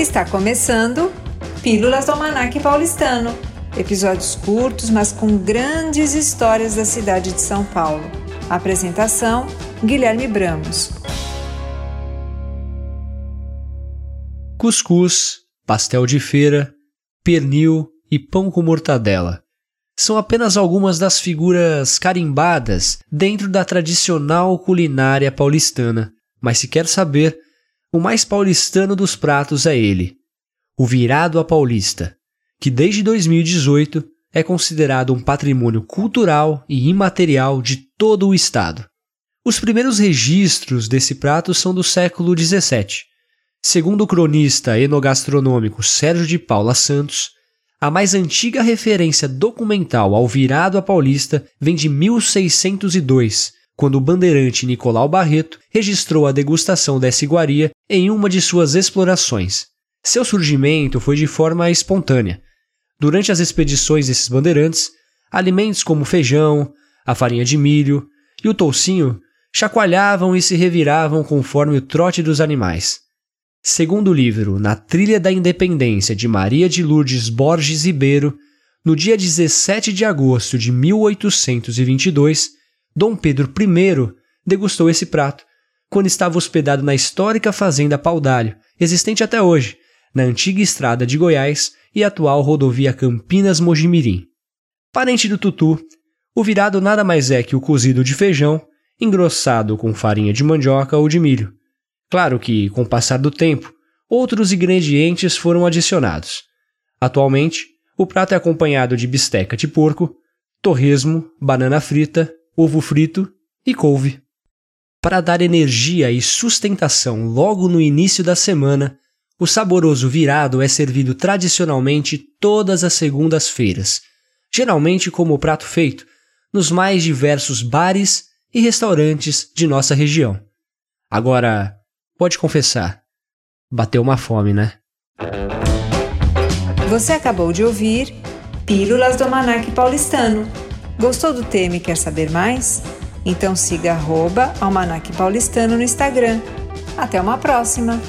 Está começando Pílulas do Almanac Paulistano. Episódios curtos, mas com grandes histórias da cidade de São Paulo. Apresentação: Guilherme Bramos. Cuscuz, pastel de feira, pernil e pão com mortadela são apenas algumas das figuras carimbadas dentro da tradicional culinária paulistana. Mas se quer saber, o mais paulistano dos pratos é ele, o virado a paulista, que desde 2018 é considerado um patrimônio cultural e imaterial de todo o estado. Os primeiros registros desse prato são do século XVII. Segundo o cronista enogastronômico Sérgio de Paula Santos, a mais antiga referência documental ao virado a paulista vem de 1602, quando o bandeirante Nicolau Barreto registrou a degustação dessa iguaria em uma de suas explorações. Seu surgimento foi de forma espontânea. Durante as expedições desses bandeirantes, alimentos como feijão, a farinha de milho e o toucinho chacoalhavam e se reviravam conforme o trote dos animais. Segundo o livro Na Trilha da Independência de Maria de Lourdes Borges Ribeiro, no dia 17 de agosto de 1822, Dom Pedro I degustou esse prato quando estava hospedado na histórica fazenda Paudalho, existente até hoje, na antiga estrada de Goiás e atual rodovia Campinas-Mojimirim. Parente do tutu, o virado nada mais é que o cozido de feijão, engrossado com farinha de mandioca ou de milho. Claro que, com o passar do tempo, outros ingredientes foram adicionados. Atualmente, o prato é acompanhado de bisteca de porco, torresmo, banana frita, ovo frito e couve. Para dar energia e sustentação logo no início da semana, o saboroso virado é servido tradicionalmente todas as segundas-feiras, geralmente como prato feito nos mais diversos bares e restaurantes de nossa região. Agora, Pode confessar, bateu uma fome, né? Você acabou de ouvir Pílulas do Almanac Paulistano. Gostou do tema e quer saber mais? Então siga arroba Almanac Paulistano no Instagram. Até uma próxima!